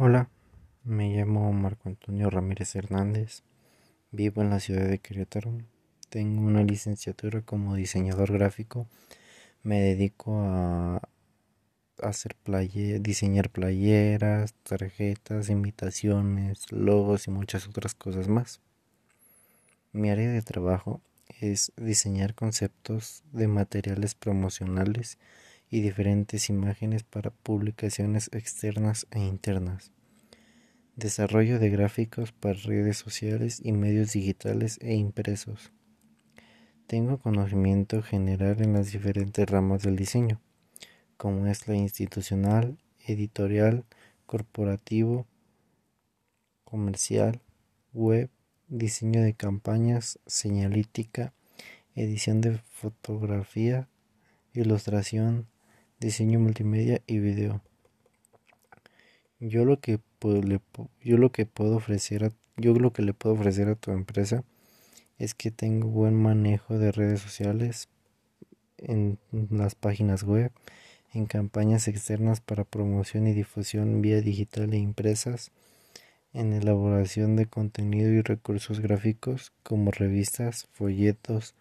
Hola, me llamo Marco Antonio Ramírez Hernández, vivo en la ciudad de Querétaro, tengo una licenciatura como diseñador gráfico, me dedico a hacer playe diseñar playeras, tarjetas, invitaciones, logos y muchas otras cosas más. Mi área de trabajo es diseñar conceptos de materiales promocionales y diferentes imágenes para publicaciones externas e internas. Desarrollo de gráficos para redes sociales y medios digitales e impresos. Tengo conocimiento general en las diferentes ramas del diseño, como es la institucional, editorial, corporativo, comercial, web, diseño de campañas, señalítica, edición de fotografía, ilustración, diseño multimedia y video. Yo lo que le, yo lo que puedo ofrecer a, yo lo que le puedo ofrecer a tu empresa es que tengo buen manejo de redes sociales en las páginas web, en campañas externas para promoción y difusión vía digital e impresas, en elaboración de contenido y recursos gráficos como revistas, folletos,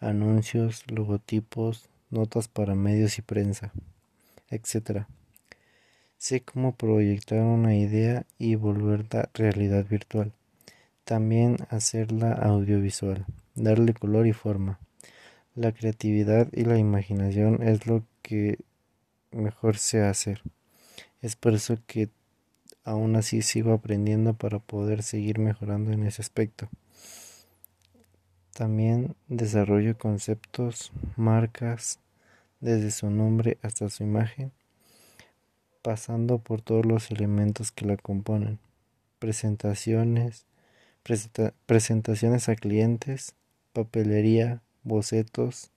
anuncios, logotipos, notas para medios y prensa, etc. Sé cómo proyectar una idea y volverla realidad virtual. También hacerla audiovisual, darle color y forma. La creatividad y la imaginación es lo que mejor sé hacer. Es por eso que aún así sigo aprendiendo para poder seguir mejorando en ese aspecto. También desarrollo conceptos, marcas, desde su nombre hasta su imagen, pasando por todos los elementos que la componen. Presentaciones, presentaciones a clientes, papelería, bocetos,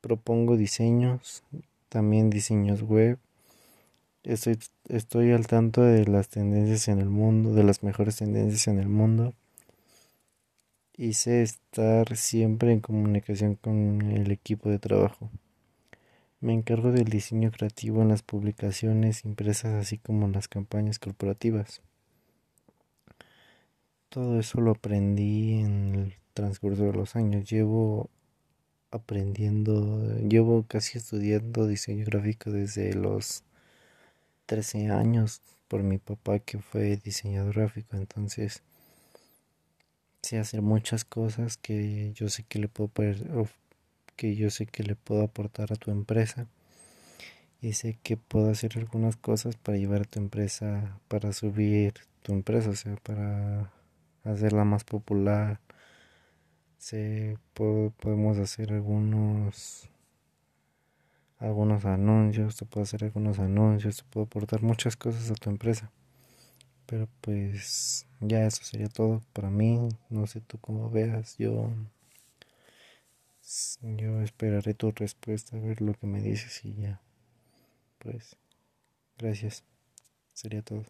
propongo diseños, también diseños web. Estoy, estoy al tanto de las tendencias en el mundo, de las mejores tendencias en el mundo y sé estar siempre en comunicación con el equipo de trabajo. Me encargo del diseño creativo en las publicaciones impresas así como en las campañas corporativas. Todo eso lo aprendí en el transcurso de los años. Llevo aprendiendo, llevo casi estudiando diseño gráfico desde los 13 años por mi papá que fue diseñador gráfico. Entonces, sé hacer muchas cosas que yo sé que le puedo que yo sé que le puedo aportar a tu empresa. Y sé que puedo hacer algunas cosas para llevar a tu empresa para subir tu empresa o sea para hacerla más popular. Sé podemos hacer algunos algunos anuncios te puedo hacer algunos anuncios te puedo aportar muchas cosas a tu empresa. Pero pues ya eso sería todo para mí. No sé tú cómo veas. Yo, yo esperaré tu respuesta, a ver lo que me dices y ya. Pues, gracias. Sería todo.